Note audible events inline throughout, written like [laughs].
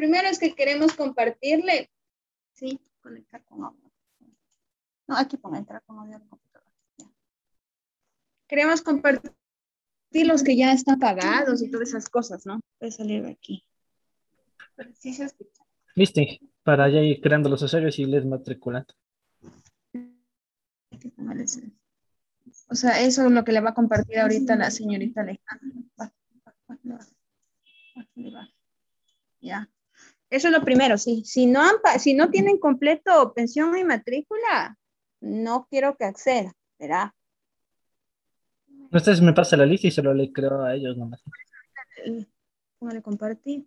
primero es que queremos compartirle. Sí, conectar con audio. No, aquí pongo entrar con audio al computador. Queremos compartir los que ya están pagados y todas esas cosas, ¿no? Puede salir de aquí. sí se escucha. Viste, para ya ir creando los usuarios y les matriculando. O sea, eso es lo que le va a compartir ahorita la señorita Alejandra. Ya. Eso es lo primero, sí. Si no, si no tienen completo pensión y matrícula, no quiero que acceda, ¿verdad? Ustedes me pasa la lista y se lo le creo a ellos nomás. Póngale compartir.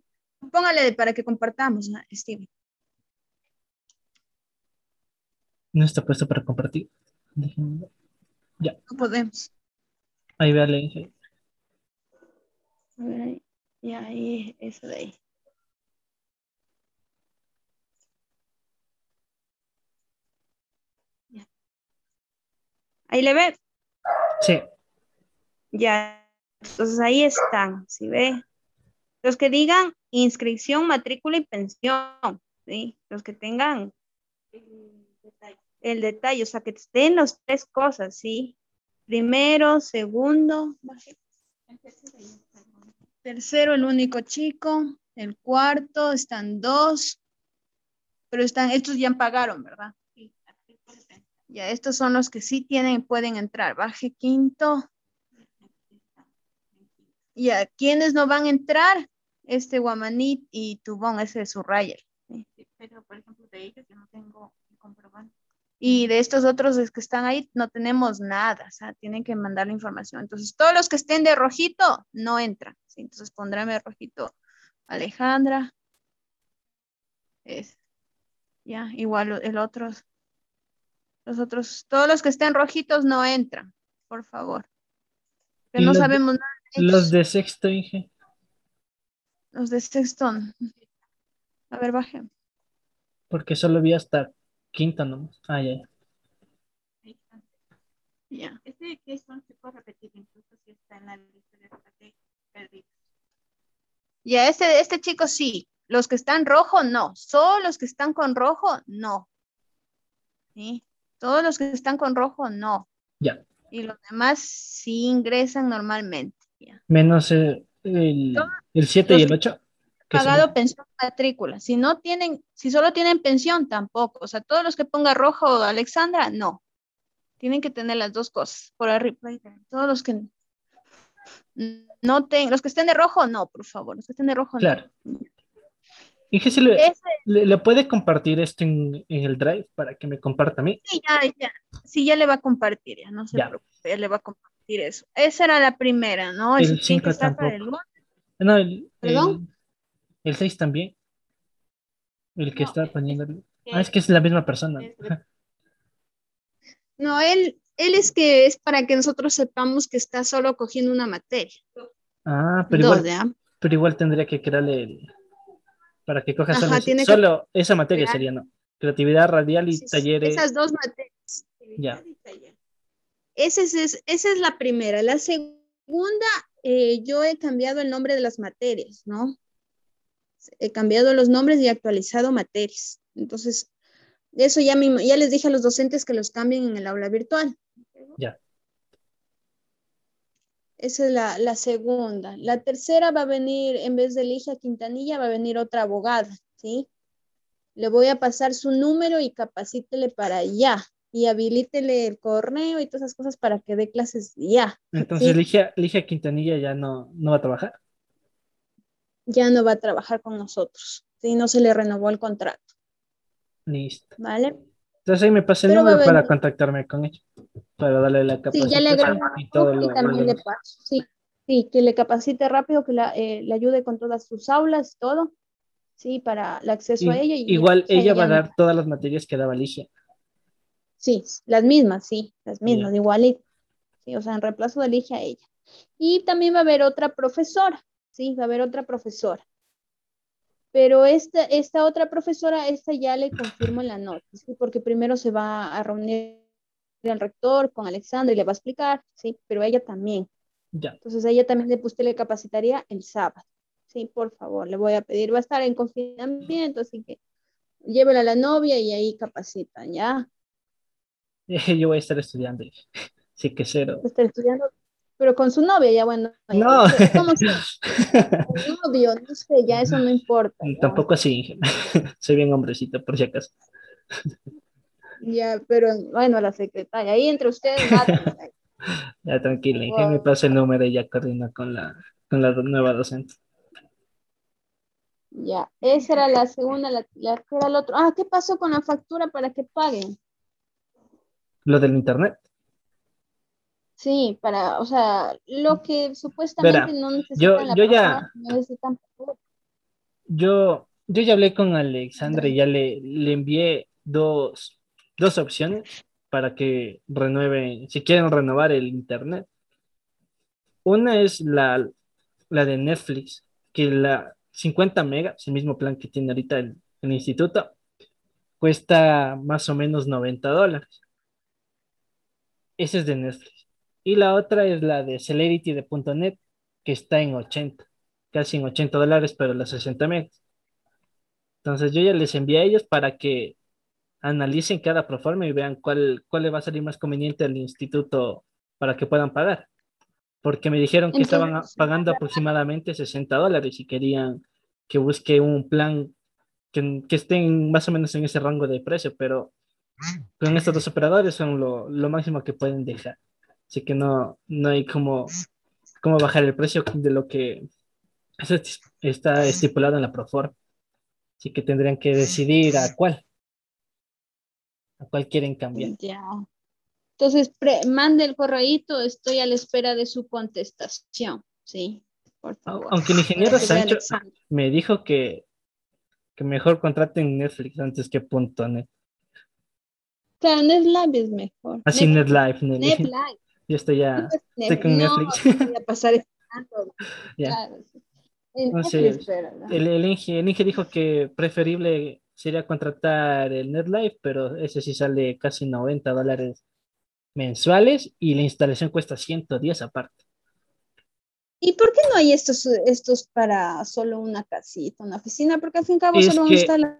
Póngale para que compartamos, Steven. No está puesto para compartir. Ya. No podemos. Ahí vea la A ver, ahí. Ya, ahí, eso de ahí. Ahí le ve. Sí. Ya, entonces ahí están, ¿sí ve? Los que digan inscripción, matrícula y pensión, ¿sí? Los que tengan el detalle, o sea, que estén las tres cosas, ¿sí? Primero, segundo, tercero, el único chico, el cuarto, están dos, pero están, estos ya pagaron, ¿verdad? Ya, estos son los que sí tienen, pueden entrar. Baje quinto, y a quienes no van a entrar, este Guamanit y Tubón, ese es su Rayer. Pero, por ejemplo, de ellos yo no tengo comprobante. Y de estos otros que están ahí no tenemos nada, o sea, tienen que mandar la información. Entonces, todos los que estén de rojito no entran. Entonces, pondreme rojito Alejandra. Es, ya, igual el otro. Los otros, todos los que estén rojitos no entran, por favor. Que no sabemos nada los de sexto, dije. Los de sexto. A ver, baje. Porque solo vi hasta quinta nomás. Ah, ya, ya. Ya. Este que son se puede repetir incluso si está en la lista de perdidos. Ya, este, este chico sí. Los que están rojo, no. Solo los que están con rojo, no. ¿Sí? Todos los que están con rojo, no. Ya. Y los demás sí ingresan normalmente. Menos el, el 7 y el 8. Pagado pensión matrícula. Si no tienen, si solo tienen pensión, tampoco. O sea, todos los que ponga rojo Alexandra, no. Tienen que tener las dos cosas por arriba. Todos los que no tengan, los que estén de rojo, no, por favor. Los que estén de rojo, claro. ¿Y qué le, le, puede compartir esto en, el drive para que me comparta a mí? Sí, ya, ya. Sí, ya le va a compartir, ya, no se preocupe, ya le va a compartir eso. Esa era la primera, ¿no? El 5 tampoco. no, el, El, 6 también. El que está poniendo. Ah, es que es la misma persona. No, él, él es que es para que nosotros sepamos que está solo cogiendo una materia. Ah, pero igual, pero igual tendría que crearle el, para que coja solo, esa materia sería, ¿no? Creatividad radial y talleres. Esas dos materias. Ya. Esa es, esa es la primera. La segunda, eh, yo he cambiado el nombre de las materias, ¿no? He cambiado los nombres y actualizado materias. Entonces, eso ya, ya les dije a los docentes que los cambien en el aula virtual. Ya. Esa es la, la, segunda. La tercera va a venir, en vez de Ligia Quintanilla, va a venir otra abogada, ¿sí? Le voy a pasar su número y capacítele para allá y habilítele el correo y todas esas cosas para que dé clases ya. Entonces, Ligia, Quintanilla ya no, no va a trabajar. Ya no va a trabajar con nosotros. Sí, no se le renovó el contrato. Listo. ¿Vale? Entonces ahí me pasa el número para contactarme con ella, para darle la capacitación. Sí, ya le agrego y, todo y también le paso. Sí, sí, que le capacite rápido, que la, eh, le ayude con todas sus aulas, todo, sí, para el acceso a ella. igual ella va a dar todas las materias que daba Ligia. Sí, las mismas, sí, las mismas, igual Sí, o sea, en reemplazo de elige a ella. Y también va a haber otra profesora, sí, va a haber otra profesora. Pero esta, esta otra profesora, esta ya le confirmo en la nota, ¿sí? porque primero se va a reunir el rector con Alexandra y le va a explicar, sí, pero ella también. Ya. Entonces ella también le, usted le capacitaría el sábado, Sí, por favor, le voy a pedir. Va a estar en confinamiento, así que llévela a la novia y ahí capacitan, ¿ya? [laughs] Yo voy a estar estudiando. [laughs] Sí, que cero. Estar estudiando, pero con su novia, ya bueno. No. ¿Cómo se... [laughs] novio, no sé, ya eso no importa. Tampoco así. [laughs] Soy bien hombrecito, por si acaso. Ya, pero bueno, la secretaria, ahí entre ustedes. [laughs] ya, tranquila, que me pase el número y ya coordina con la, con la nueva docente. Ya, esa era la segunda, la, la era el otro. Ah, ¿qué pasó con la factura para que paguen? Lo del internet. Sí, para, o sea, lo que supuestamente no necesitan yo, yo ya, Yo, yo ya hablé con Alexandra y ya le, le envié dos, dos opciones para que renueven, si quieren renovar el internet. Una es la, la de Netflix, que la, 50 megas, el mismo plan que tiene ahorita el, instituto, cuesta más o menos 90 dólares. Ese es de Netflix. Y la otra es la de Celerity de .NET, que está en 80, casi en 80 dólares, pero las 60 megas. Entonces yo ya les envié a ellos para que analicen cada proforma y vean cuál, cuál le va a salir más conveniente al instituto para que puedan pagar porque me dijeron que estaban pagando aproximadamente 60 dólares y querían que busque un plan que, que estén más o menos en ese rango de precio, pero con estos dos operadores son lo, lo máximo que pueden dejar. Así que no, no hay como, como bajar el precio de lo que está estipulado en la Proform. Así que tendrían que decidir a cuál. A cuál quieren cambiar. Ya. Entonces, mande el correíto, estoy a la espera de su contestación, ¿sí? Por favor. Aunque el ingeniero Sancho me dijo que, que mejor contraten Netflix antes que punto .net. Claro, NetLive es mejor. Así NetLive. NetLive. Yo estoy ya estoy con Netflix. No, voy a pasar [laughs] claro, Entonces, el, el, Inge, el Inge dijo que preferible sería contratar el NetLife, pero ese sí sale casi 90 dólares mensuales y la instalación cuesta 110 aparte. ¿Y por qué no hay estos, estos para solo una casita, una oficina? Porque al fin y al cabo solo instala...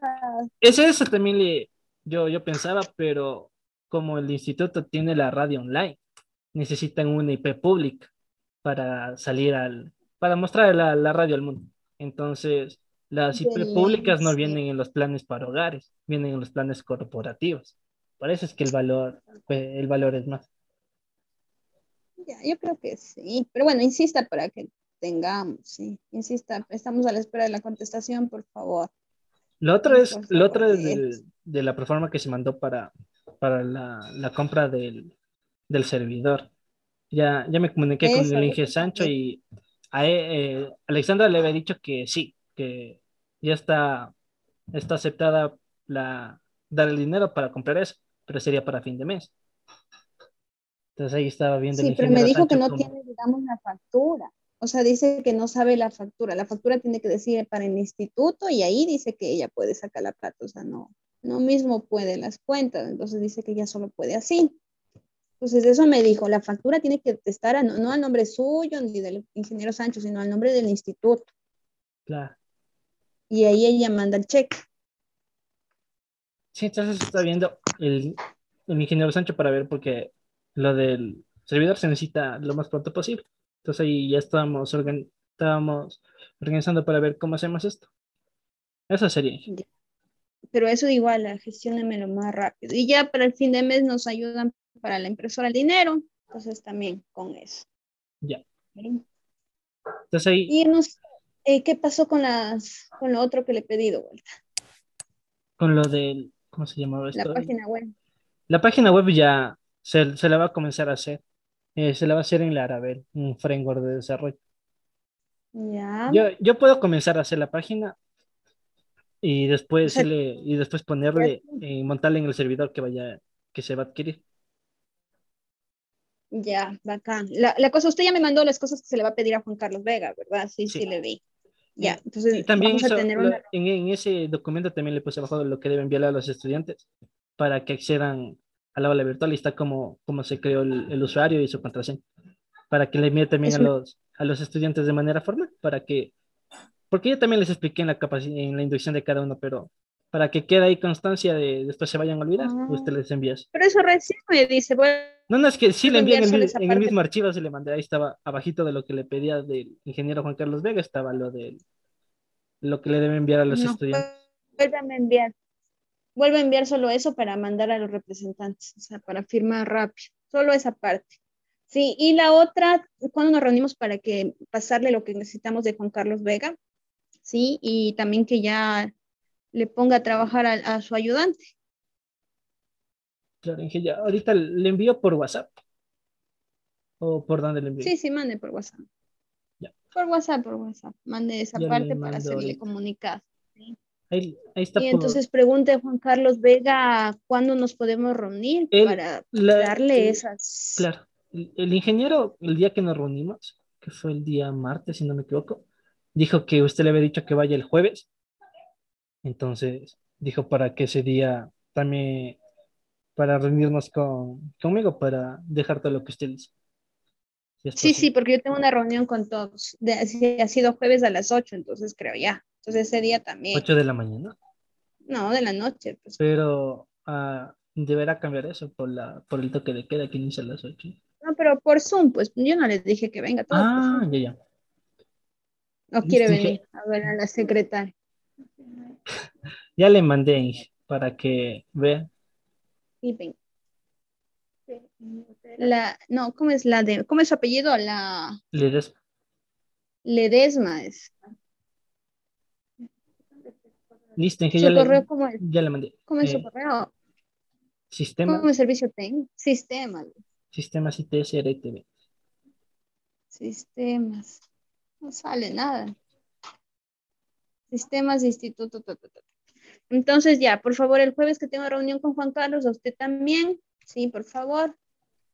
Es eso también yo, yo pensaba, pero como el instituto tiene la radio online, necesitan una IP pública para salir al, para mostrar la, la radio al mundo. Entonces, las IP públicas no vienen en los planes para hogares, vienen en los planes corporativos. Por eso es que el valor, el valor es más. Ya, yo creo que sí, pero bueno, insista para que tengamos, sí, insista, estamos a la espera de la contestación, por favor. Lo otro es, lo otro es de la proforma que se mandó para, para la, la compra del, del, servidor. Ya, ya me comuniqué con el Inge Sancho y a, eh, Alexandra le había dicho que sí, que ya está, está aceptada la, dar el dinero para comprar eso pero sería para fin de mes. Entonces ahí estaba viendo. Sí, pero me dijo que no tiene, digamos, la factura. O sea, dice que no sabe la factura. La factura tiene que decir para el instituto y ahí dice que ella puede sacar la plata. O sea, no, no mismo puede las cuentas. Entonces dice que ella solo puede así. Entonces eso me dijo, la factura tiene que estar no, no al nombre suyo ni del ingeniero Sancho, sino al nombre del instituto. Claro. Y ahí ella manda el cheque. Sí, entonces está viendo el, ingeniero Sancho para ver porque lo del servidor se necesita lo más pronto posible. Entonces ahí ya estábamos, estábamos organizando para ver cómo hacemos esto. Eso sería. Pero eso igual, lo más rápido. Y ya para el fin de mes nos ayudan para la impresora el dinero. Entonces también con eso. Ya. Entonces ahí. Y nos, eh, ¿qué pasó con las con lo otro que le he pedido, vuelta? Con lo del ¿Cómo se llamaba esto? La página web. La página web ya se, se la va a comenzar a hacer. Eh, se la va a hacer en Laravel, un framework de desarrollo. Ya. Yo, yo puedo comenzar a hacer la página y después, y después ponerle, y eh, montarle en el servidor que vaya, que se va a adquirir. Ya, bacán. La, la cosa, usted ya me mandó las cosas que se le va a pedir a Juan Carlos Vega, ¿verdad? Sí, sí, le vi. Ya, entonces también en, ese documento también le puse abajo lo que deben enviar a los estudiantes para que accedan a la aula virtual y está como, como se creó el, usuario y su contraseña. Para que le envíe también a los, a los estudiantes de manera formal, para que porque yo también les expliqué en la, en la inducción de cada uno, pero para que quede ahí constancia de después se vayan a olvidar, ah. usted les envía Pero eso recién me dice, bueno. No, no, es que sí le envié en el, en el, mismo archivo, se le mandé, ahí estaba abajito de lo que le pedía del ingeniero Juan Carlos Vega, estaba lo de lo que le debe enviar a los estudiantes. Vuelve a enviar. Vuelve a enviar solo eso para mandar a los representantes, o sea, para firmar rápido, solo esa parte. Sí, y la otra, cuando nos reunimos para que pasarle lo que necesitamos de Juan Carlos Vega, sí, y también que ya le ponga a trabajar a, su ayudante. Claro, ya ahorita le envío por WhatsApp. ¿O por dónde le envío? Sí, sí, mande por WhatsApp. Ya. Por WhatsApp, por WhatsApp. Mande esa parte para hacerle comunicado. Ahí, está y entonces pregunte Juan Carlos Vega cuándo nos podemos reunir para darle esas. Claro, el, ingeniero, el día que nos reunimos, que fue el día martes, si no me equivoco, dijo que usted le había dicho que vaya el jueves entonces dijo para que ese día también, para reunirnos con, conmigo, para dejar todo lo que usted dice. sí, sí, porque yo tengo una reunión con todos. ha sido jueves a las 8, entonces creo ya. Entonces ese día también. ¿8 de la mañana? No, de la noche. Pues. Pero uh, deberá cambiar eso por, la, por el toque de queda que inicia a las 8. No, pero por Zoom, pues yo no les dije que venga. Todo ah, ya, ya. No quiere venir a ver a la secretaria. [laughs] ya le mandé para que vea. La, no, ¿cómo es la de, cómo es su apellido? La Ledesma. Ledesma es. Listo, ya, le, cómo es? ya le mandé. ¿Cómo es su eh, correo? Sistema. ¿Cómo es servicio tengo? Sistema. Sistemas ITS RTV. Sistemas. No sale nada. Sistemas de Instituto. Entonces ya, por favor, el jueves que tengo reunión con Juan Carlos, a usted también, sí, por favor.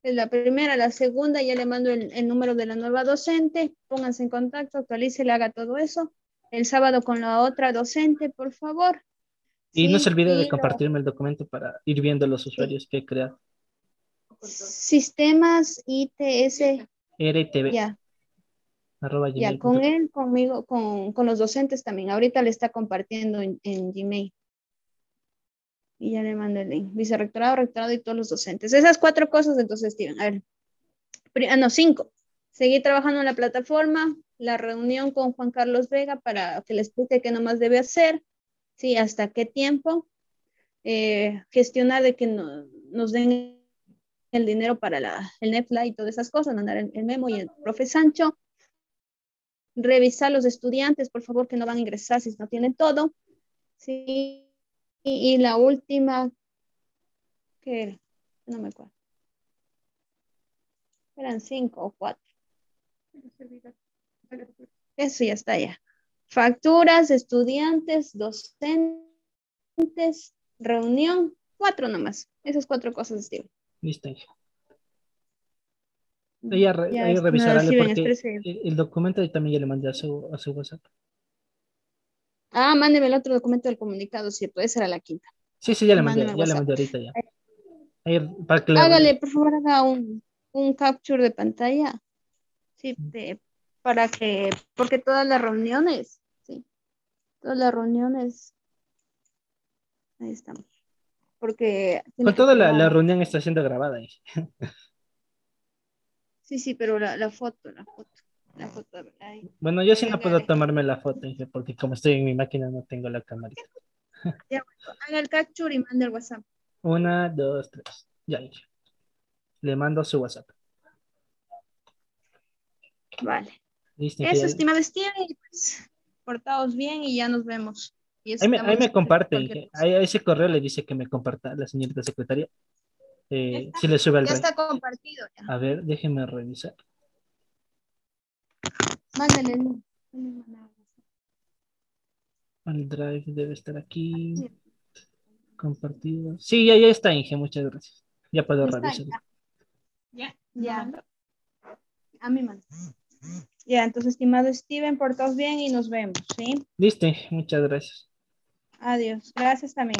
Es la primera, la segunda, ya le mando el, número de la nueva docente, pónganse en contacto, actualice, le haga todo eso. El sábado con la otra docente, por favor. Y no se olvide de compartirme el documento para ir viendo los usuarios que he creado. Sistemas ITS. RTV. Ya, ya, con él, conmigo, con, con, los docentes también. Ahorita le está compartiendo en, en, Gmail. Y ya le mando el link. Vicerrectorado, rectorado y todos los docentes. Esas cuatro cosas, entonces, Steven. A ver. Ah, no, cinco. Seguir trabajando en la plataforma, la reunión con Juan Carlos Vega para que le explique qué nomás debe hacer, sí, hasta qué tiempo, eh, gestionar de que no, nos den el dinero para la, el NEFLA y todas esas cosas, mandar el, el memo y el profe Sancho, revisar los estudiantes, por favor, que no van a ingresar si no tienen todo. Sí. Y, la última, ¿qué era? No me acuerdo. Eran cinco o cuatro. Eso ya está ya. Facturas, estudiantes, docentes, reunión, cuatro nomás. Esas cuatro cosas, Steve. Listo. Ella, revisará porque el, documento también ya le mandé a su, a su WhatsApp. Ah, mándeme el otro documento del comunicado, si puede ser a la quinta. Sí, sí, ya le mandé, ya le mandé ahorita ya. Hágale, por favor, haga un, un capture de pantalla. Sí, de, para que, porque todas las reuniones, sí, todas las reuniones, ahí estamos. Porque... Con toda la, la, reunión está siendo grabada. ahí. [laughs] Sí, sí, pero la, la foto, la foto. La foto bueno, yo sí no puedo tomarme la foto, porque como estoy en mi máquina no tengo la cámara. Ya, bueno, haga el capture y mande el WhatsApp. Una, dos, tres. Ya, ya. Le mando su WhatsApp. Vale. Listo, Eso, estimado Steven, pues, portaos bien y ya nos vemos. ahí me, ahí me comparte, a ese correo le dice que me comparta la señorita secretaria. Eh, si le sube al Ya está compartido. A ver, déjeme revisar. Mándale. El drive debe estar aquí. Compartido. Sí, ya, ya está, Inge. Muchas gracias. Ya puedo revisar. Ya. Ya. A mi mano. Ya, entonces, estimado Steven, portaos bien y nos vemos, ¿sí? Listo, muchas gracias. Adiós. Gracias también.